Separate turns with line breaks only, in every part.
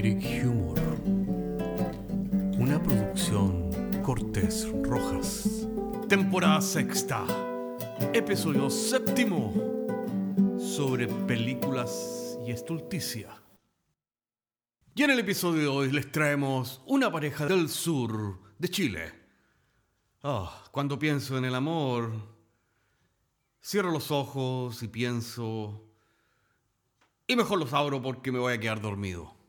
Oniric Humor. Una producción Cortés Rojas. Temporada sexta. Episodio séptimo. Sobre películas y estulticia. Y en el episodio de hoy les traemos una pareja del sur de Chile. Ah, cuando pienso en el amor, cierro los ojos y pienso y mejor los abro porque me voy a quedar dormido.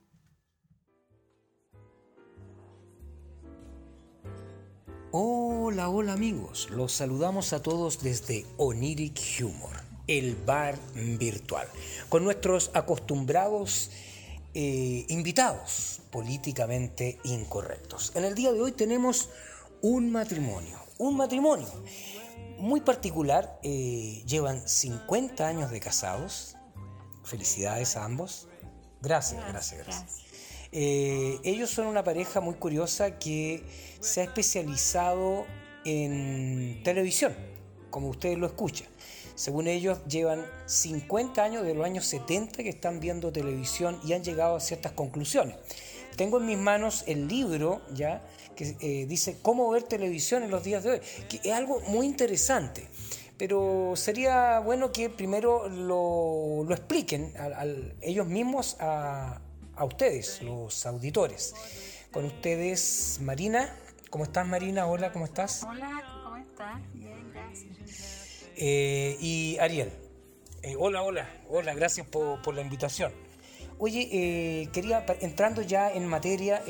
Hola, hola amigos, los saludamos a todos desde Oniric Humor, el bar virtual, con nuestros acostumbrados eh, invitados políticamente incorrectos. En el día de hoy tenemos un matrimonio, un matrimonio muy particular, eh, llevan 50 años de casados, Felicidades a ambos. Gracias, gracias, gracias. Eh, ellos son una pareja muy curiosa que se ha especializado en televisión, como ustedes lo escuchan. Según ellos, llevan 50 años de los años 70 que están viendo televisión y han llegado a ciertas conclusiones. Tengo en mis manos el libro ya que eh, dice cómo ver televisión en los días de hoy, que es algo muy interesante pero sería bueno que primero lo, expliquen a, ellos mismos a, ustedes, los auditores. Con ustedes, Marina. ¿Cómo estás, Marina? Hola, ¿cómo estás?
Hola, ¿cómo estás? Bien, gracias.
Eh, y Ariel. Eh, hola, hola, hola, gracias por, la invitación. Oye, eh, quería, entrando ya en materia,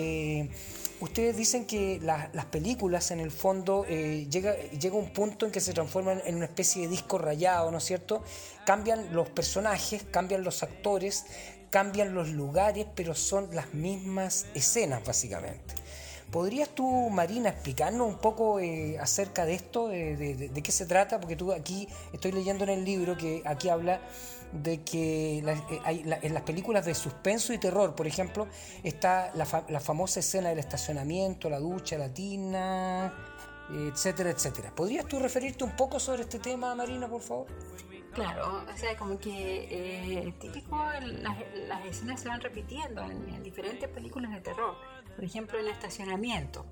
ustedes dicen que las películas en el fondo eh, llega, llega un punto en que se transforman en una especie de disco rayado, ¿no es cierto? Cambian los personajes, cambian los actores, cambian los lugares, pero son las mismas escenas básicamente. ¿Podrías tú, Marina, explicarnos un poco eh, acerca de esto, de, qué se trata? Porque tú aquí estoy leyendo en el libro que aquí habla de que eh, en las películas de suspenso y terror, por ejemplo, está la, famosa escena del estacionamiento, la ducha latina, etcétera, etcétera. ¿Podrías tú referirte un poco sobre este tema, Marina, por favor?
Claro, o sea, como que eh, típico, las, escenas se van repitiendo en, diferentes películas de terror. Por ejemplo, en estacionamiento.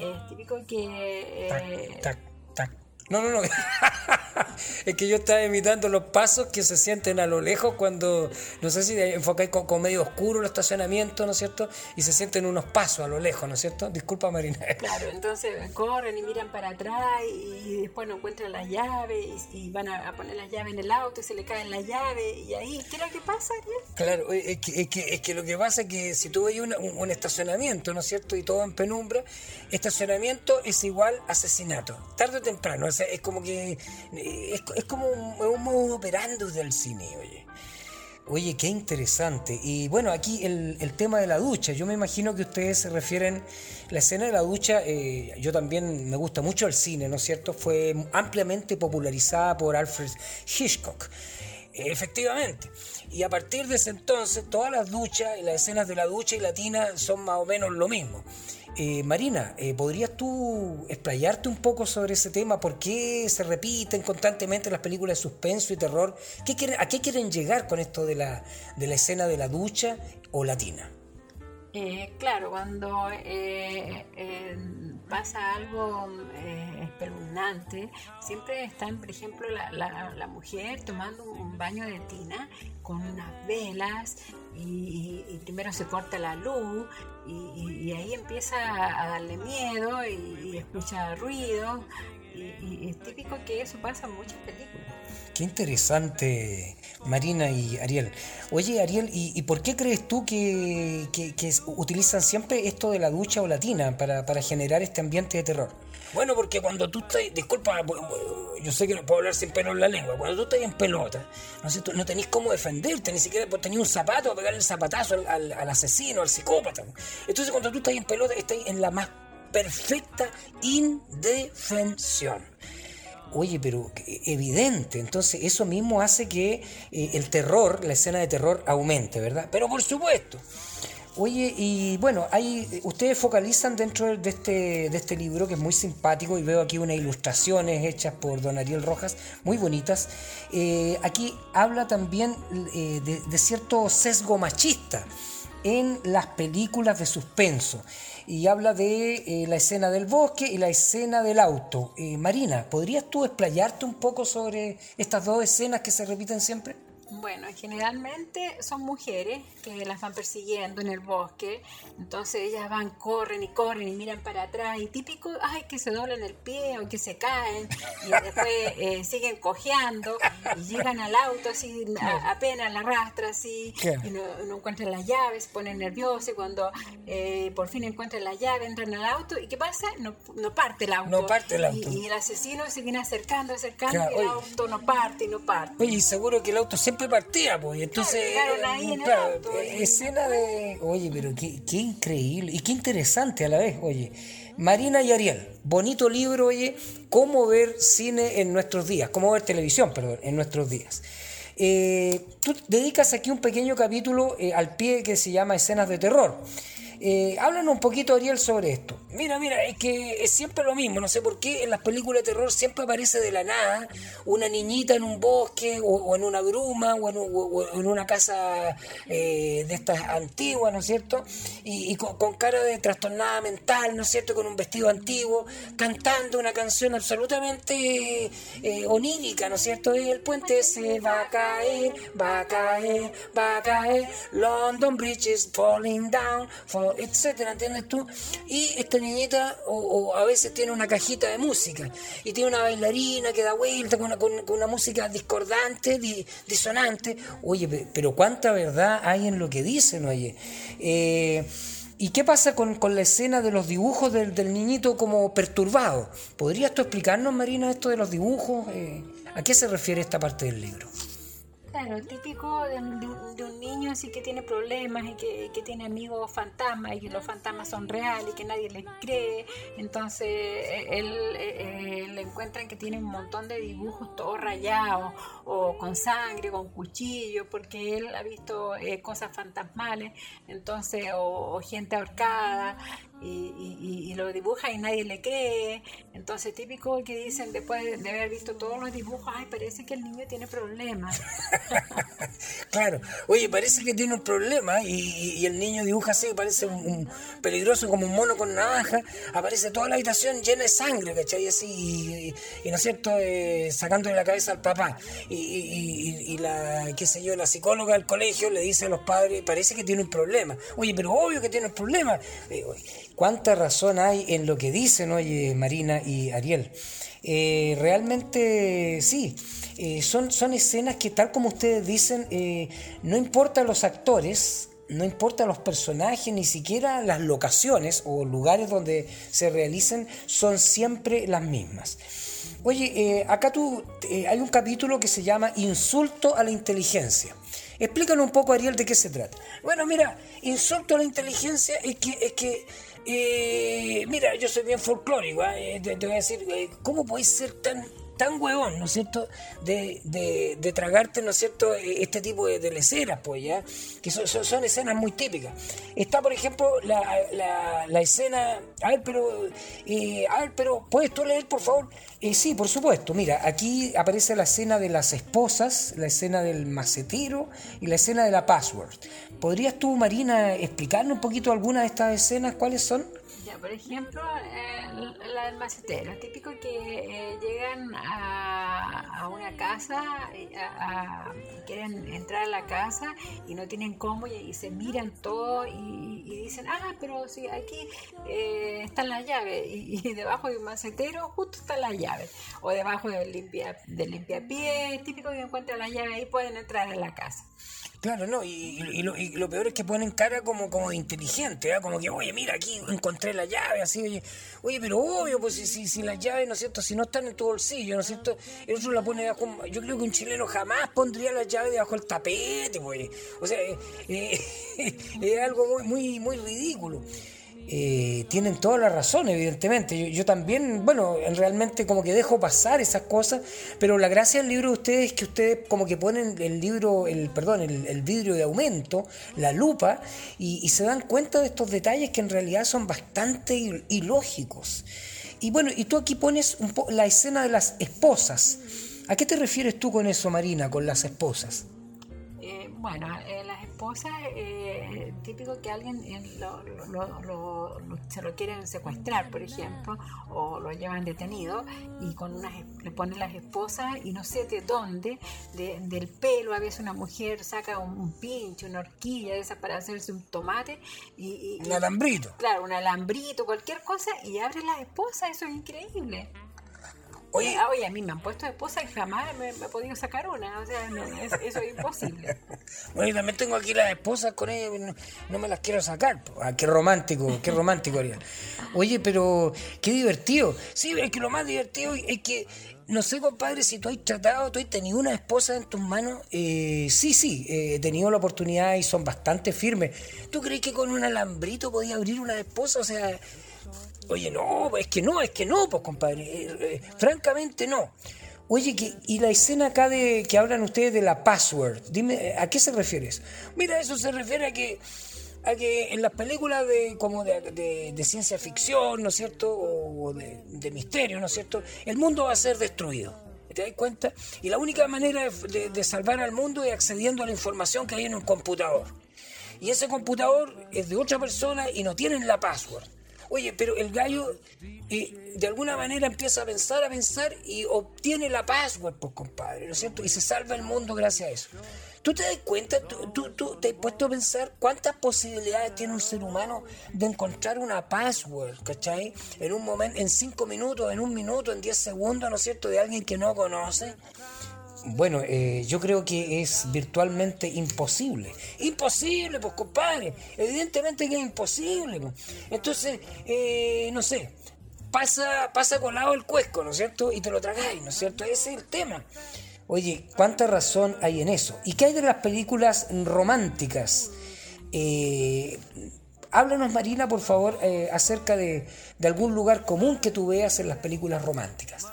Es típico que...
Eh, tac, tac, tac, no, no, no. es que yo estaba imitando los pasos que se sienten a lo lejos cuando, no sé si enfocáis con, medio oscuro el estacionamiento, ¿no es cierto? Y se sienten unos pasos a lo lejos, ¿no es cierto? Disculpa, Marina.
Claro, entonces corren y miran para atrás y después no encuentran las llaves y, van a, poner las llaves en el auto y se le caen las llaves y ahí, ¿qué es lo que pasa?
Claro, es que, es, que, lo que pasa es que si tú ves un, un estacionamiento, ¿no es cierto? Y todo en penumbra, estacionamiento es igual asesinato, tarde o temprano, es es como que. Eh, es, como un, modo operando del cine, oye. Oye, qué interesante. Y bueno, aquí el, tema de la ducha. Yo me imagino que ustedes se refieren. La escena de la ducha, eh, yo también me gusta mucho el cine, ¿no es cierto? Fue ampliamente popularizada por Alfred Hitchcock. Efectivamente. Y a partir de ese entonces, todas las duchas y las escenas de la ducha y la tina son más o menos lo mismo. Eh, Marina, eh, ¿podrías tú explayarte un poco sobre ese tema? ¿Por qué se repiten constantemente las películas de suspenso y terror? ¿Qué quieren, ¿A qué quieren llegar con esto de la, de la escena de la ducha o latina?
Eh, claro, cuando eh, pasa algo espeluznante, siempre están, por ejemplo, la, mujer tomando un baño de tina con unas velas y, primero se corta la luz y, ahí empieza a darle miedo y, escucha ruido y, es típico que eso pasa en muchas películas.
Qué interesante, Marina y Ariel. Oye, Ariel, ¿y, por qué crees tú que, utilizan siempre esto de la ducha o la tina para, para generar este ambiente de terror? Bueno, porque cuando tú estás, disculpa, yo sé que no puedo hablar sin pelo en la lengua, cuando tú estás en pelota, no, sé, no tenés cómo defenderte, ni siquiera tener un zapato a pegarle el zapatazo al, asesino, al psicópata. Entonces cuando tú estás en pelota, estás en la más perfecta indefensión. Oye, pero evidente, entonces eso mismo hace que eh, el terror, la escena de terror aumente, ¿verdad? Pero por supuesto, Oye, y bueno, hay, ustedes focalizan dentro de este, de este libro que es muy simpático y veo aquí unas ilustraciones hechas por don Ariel Rojas, muy bonitas. Eh, aquí habla también eh, de, cierto sesgo machista. en las películas de suspenso y habla de eh, la escena del bosque y la escena del auto. Eh, Marina, ¿podrías tú explayarte un poco sobre estas dos escenas que se repiten siempre?
Bueno, generalmente son mujeres que las van persiguiendo en el bosque, entonces ellas van, corren y corren y miran para atrás y típico, ay, que se doblan el pie o que se caen y después eh, siguen cojeando y llegan al auto así, apenas la arrastra así y no, encuentran las llaves, se ponen nerviosos y cuando eh, por fin encuentran la llave entran al auto y ¿qué pasa? No, no parte el auto.
No parte el auto.
Y, el asesino se viene acercando, acercando y el auto no parte y no parte.
Oye, y seguro que el auto siempre partía, pues. Entonces, claro, eh, escena de. Oye, pero qué, qué, increíble y qué interesante a la vez, oye. Marina y Ariel, bonito libro, oye, cómo ver cine en nuestros días, cómo ver televisión, perdón, en nuestros días. Eh, tú dedicas aquí un pequeño capítulo eh, al pie que se llama Escenas de Terror. Eh, háblanos un poquito, Ariel, sobre esto. Mira, mira, es que es siempre lo mismo. No sé por qué en las películas de terror siempre aparece de la nada una niñita en un bosque o, en una bruma o en, una casa eh, de estas antiguas, ¿no es cierto? Y, con, cara de trastornada mental, ¿no es cierto? Con un vestido antiguo, cantando una canción absolutamente eh, onírica, ¿no es cierto? El puente se va a caer, va a caer, va a caer. London Bridge is falling down etcétera, ¿entiendes tú? Y esta niñita o, a veces tiene una cajita de música y tiene una bailarina que da vuelta con una, música discordante, disonante. Oye, pero cuánta verdad hay en lo que dicen, oye. Eh, ¿Y qué pasa con, la escena de los dibujos del, niñito como perturbado? ¿Podrías tú explicarnos, Marina, esto de los dibujos? Eh, ¿A qué se refiere esta parte del libro?
Claro, típico de, un niño así que tiene problemas y que, tiene amigos fantasmas y que los fantasmas son reales y que nadie les cree. Entonces e, él, e, e, le encuentran que tiene un montón de dibujos todos rayados o con sangre, con cuchillo, porque él ha visto eh, cosas fantasmales, entonces o gente ahorcada y, lo dibuja y nadie le cree. Entonces, típico que dicen después de haber visto todos los dibujos, ay, parece que el niño tiene problemas.
claro, oye, parece que tiene un problema y, el niño dibuja así, parece un, peligroso como un mono con navaja, aparece toda la habitación llena de sangre, ¿cachai? Así, y, no es cierto, eh, sacándole la cabeza al papá. Y, la, qué sé yo, la psicóloga del colegio le dice a los padres, parece que tiene un problema. Oye, pero obvio que tiene un problema. Eh, cuánta razón hay en lo que dicen, oye, Marina y Ariel. Eh, realmente sí, eh, son, son escenas que tal como ustedes dicen, no importa los actores, no importa los personajes, ni siquiera las locaciones o lugares donde se realicen, son siempre las mismas. Oye, acá tú, hay un capítulo que se llama Insulto a la inteligencia. Explícanos un poco, Ariel, de qué se trata. Bueno, mira, insulto a la inteligencia es que, es que eh, mira, yo soy bien folclórico, ¿eh? te, voy a decir, eh, ¿cómo podéis ser tan tan huevón, ¿no es cierto?, de, de, tragarte, ¿no es cierto?, e, este tipo de, de leceras, pues, ¿ya? Que son, son, escenas muy típicas. Está, por ejemplo, la, la, escena... A ver, pero... Eh, a ver, pero, ¿puedes tú leer, por favor? Eh, sí, por supuesto. Mira, aquí aparece la escena de las esposas, la escena del macetero y la escena de la password. ¿Podrías tú, Marina, explicarnos un poquito algunas de estas escenas? ¿Cuáles son?
por ejemplo, la del macetero, típico que eh, llegan a, una casa, y quieren entrar a la casa y no tienen cómo y, se miran todo y, dicen, ah, pero sí, aquí eh, está la llave y, debajo de un macetero justo está la llave o debajo del limpia, del limpiapié, típico que encuentran la llave ahí pueden entrar a la casa.
Claro, no, y, lo, peor es que ponen cara como, como de inteligente, ¿eh? como que, oye, mira, aquí encontré la llave, así, oye, oye, pero obvio, pues si, si, si las llaves, ¿no es cierto?, si no están en tu bolsillo, ¿no es cierto?, el otro la pone debajo, yo creo que un chileno jamás pondría la llave debajo del tapete, pues, o sea, eh, eh, es algo muy, muy, muy ridículo. Eh, tienen toda la razón, evidentemente. Yo, también, bueno, realmente como que dejo pasar esas cosas, pero la gracia del libro de ustedes es que ustedes como que ponen el libro, el perdón, el, vidrio de aumento, la lupa, y, se dan cuenta de estos detalles que en realidad son bastante ilógicos. Y bueno, y tú aquí pones un la escena de las esposas. ¿A qué te refieres tú con eso, Marina, con las esposas?
Bueno, eh, las esposas, eh, típico que alguien eh, lo, lo- lo- lo- se lo quieren secuestrar, por ejemplo, o lo llevan detenido y con unas, le ponen las esposas y no sé de dónde, de- del pelo, a veces una mujer saca un, un pinche, una horquilla de esas para hacerse un tomate y, y-
Un
y-
alambrito.
claro, un alambrito, cualquier cosa y abre las esposas, eso es increíble.
Oye,
Ah, Oye, a mí me han puesto esposa y jamás me, me he podido sacar una, o sea, no, es- eso es imposible.
Bueno, yo también tengo aquí las esposas con ella, no, no me las quiero sacar. Ah, qué romántico, qué romántico, Ariel. Oye, pero qué divertido. Sí, es que lo más divertido es que, no sé, compadre, si tú has tratado, tú has tenido una esposa en tus manos. Eh, sí, sí, eh, he tenido la oportunidad y son bastante firmes. ¿Tú crees que con un alambrito podía abrir una esposa? O sea, oye, no, es que no, es que no, pues, compadre. Eh, eh, francamente, no. Oye, que, y la escena acá de que hablan ustedes de la password, dime, ¿a qué se refiere eso? Mira, eso se refiere a que, a que en las películas de, como de, ciencia ficción, ¿no es cierto? O de, misterio, ¿no es cierto? El mundo va a ser destruido. ¿Te das cuenta? Y la única manera de- de salvar al mundo es accediendo a la información que hay en un computador. Y ese computador es de otra persona y no tienen la password. Oye, pero el gallo eh, de alguna manera empieza a pensar, a pensar y obtiene la password, pues compadre, ¿no es cierto? Y se salva el mundo gracias a eso. ¿Tú te das cuenta? ¿Tú, tú, tú te has puesto a pensar cuántas posibilidades tiene un ser humano de encontrar una password, ¿cachai? En un momento, en cinco minutos, en un minuto, en diez segundos, ¿no es cierto? De alguien que no conoce. Bueno, eh, yo creo que es virtualmente imposible. Imposible, pues compadre. Evidentemente que es imposible. pues. Entonces, eh, no sé, pasa, pasa colado el cuesco, ¿no es cierto? Y te lo tragáis, ¿no es cierto? Ese es el tema. Oye, ¿cuánta razón hay en eso? ¿Y qué hay de las películas románticas? Eh, háblanos, Marina, por favor, eh, acerca de, de algún lugar común que tú veas en las películas románticas.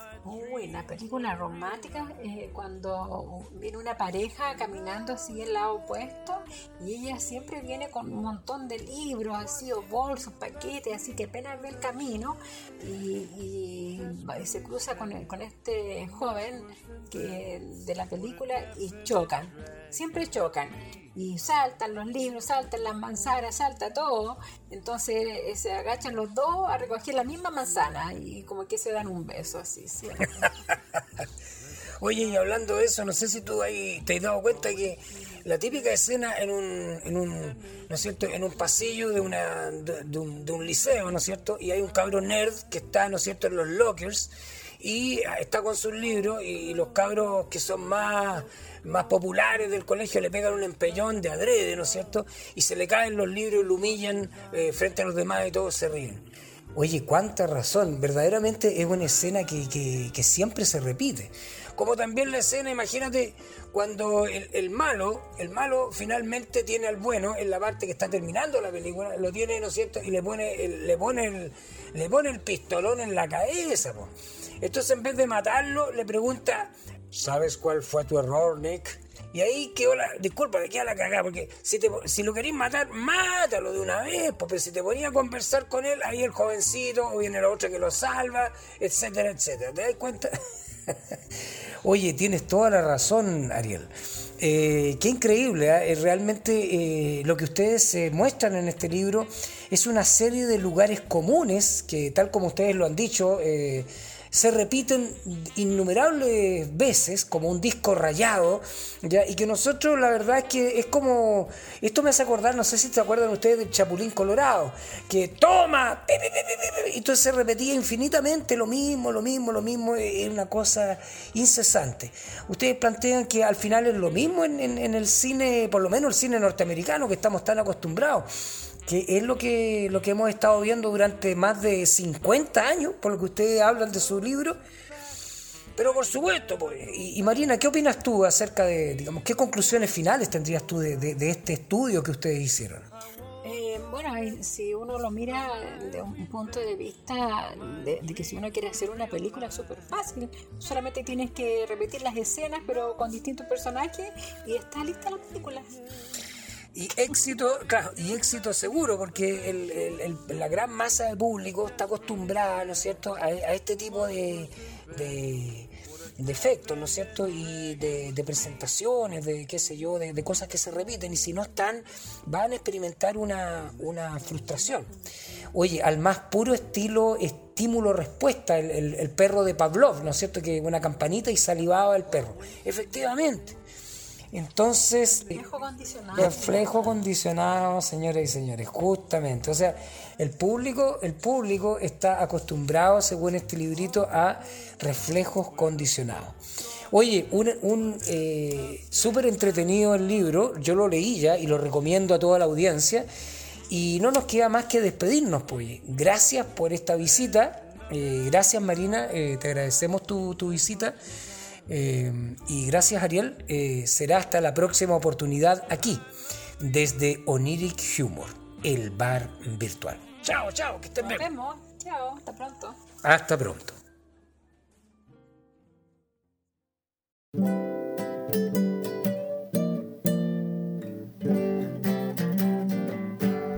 La película romántica, eh, cuando viene una pareja caminando así el lado opuesto y ella siempre viene con un montón de libros, así, o bolsos, paquetes, así que apenas ve el camino y se cruza con, el- con este joven que, de la película y chocan, siempre chocan. Y saltan los libros, saltan las manzanas, salta todo. Entonces eh, se agachan los dos a recoger la misma manzana y como que se dan un beso así. ¿sí?
Oye, y hablando de eso, no sé si tú ahí te has dado cuenta que la típica escena en un, en un, ¿no es cierto?, en un pasillo de, una, de, de un, de un liceo, ¿no es cierto?, y hay un cabro nerd que está, ¿no es cierto?, en los lockers y está con sus libros y los cabros que son más, más populares del colegio le pegan un empellón de adrede, ¿no es cierto?, y se le caen los libros y lo humillan eh, frente a los demás y todos se ríen. Oye, cuánta razón. Verdaderamente es una escena que, que- que siempre se repite. Como también la escena, imagínate, cuando el, el malo, el malo finalmente tiene al bueno en la parte que está terminando la película, lo tiene, ¿no es cierto? Y le pone el, le pone el, le pone el pistolón en la cabeza, po. Entonces en vez de matarlo, le pregunta, ¿sabes cuál fue tu error, Nick? Y ahí quedó la. Disculpa, queda la cagada, porque si, te, si lo querés matar, mátalo de una vez, pero si te ponía a conversar con él, ahí el jovencito, o viene la otra que lo salva, etcétera, etcétera. ¿Te das cuenta? Oye, tienes toda la razón, Ariel. Eh, qué increíble, ¿eh? Eh, realmente lo que ustedes muestran en este libro es una serie de lugares comunes que, tal como ustedes lo han dicho, se repiten innumerables veces como un disco rayado, ¿ya? y que nosotros la verdad es que es como, esto me hace acordar, no sé si se acuerdan ustedes del Chapulín Colorado, que toma, y entonces se repetía infinitamente lo mismo, lo mismo, lo mismo, es una cosa incesante. Ustedes plantean que al final es lo mismo en, en- en el cine, por lo menos el cine norteamericano, que estamos tan acostumbrados que es lo que, lo que hemos estado viendo durante más de 50 años, por lo que ustedes hablan de su libro. Pero por supuesto, pues. Y, Marina, ¿qué opinas tú acerca de, digamos, qué conclusiones finales tendrías tú de, de- este estudio que ustedes hicieron?
Eh, bueno, ahí, si uno lo mira de un punto de vista de, que si uno quiere hacer una película súper fácil, solamente tienes que repetir las escenas pero con distintos personajes y está lista la película.
Y éxito, claro, y éxito seguro, porque el- la gran masa de público está acostumbrada, ¿no es cierto?, a, este tipo de, de, de efectos, ¿no es cierto? Y de, presentaciones, de qué sé yo, de, cosas que se repiten. Y si no están, van a experimentar una, frustración. Oye, al más puro estilo estímulo-respuesta, el, perro de Pavlov, ¿no es cierto? Que una campanita y salivaba el perro. Efectivamente. Entonces,
reflejo condicionado.
Reflejo condicionado, señores y señores, justamente. O sea, el público, el público está acostumbrado, según este librito, a reflejos condicionados. Oye, un, un eh, súper entretenido el libro, yo lo leí ya y lo recomiendo a toda la audiencia. Y no nos queda más que despedirnos, pues. Gracias por esta visita. Eh, gracias, Marina. Eh, te agradecemos tu, tu visita. Eh, y gracias Ariel, eh, será hasta la próxima oportunidad aquí, desde Oniric Humor, el bar virtual. Chao, chao, que estén
bien. Nos vemos, chao, hasta pronto.
Hasta pronto.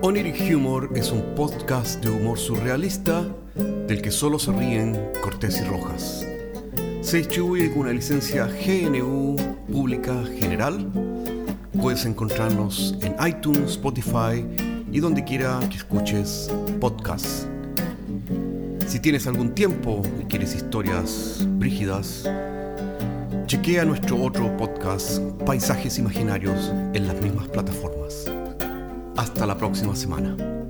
Oniric Humor es un podcast de humor surrealista del que solo se ríen Cortés y Rojas. Se distribuye con una licencia GNU Pública General. Puedes encontrarnos en iTunes, Spotify y donde quiera que escuches podcasts. Si tienes algún tiempo y quieres historias brígidas, chequea nuestro otro podcast, Paisajes Imaginarios, en las mismas plataformas. Hasta la próxima semana.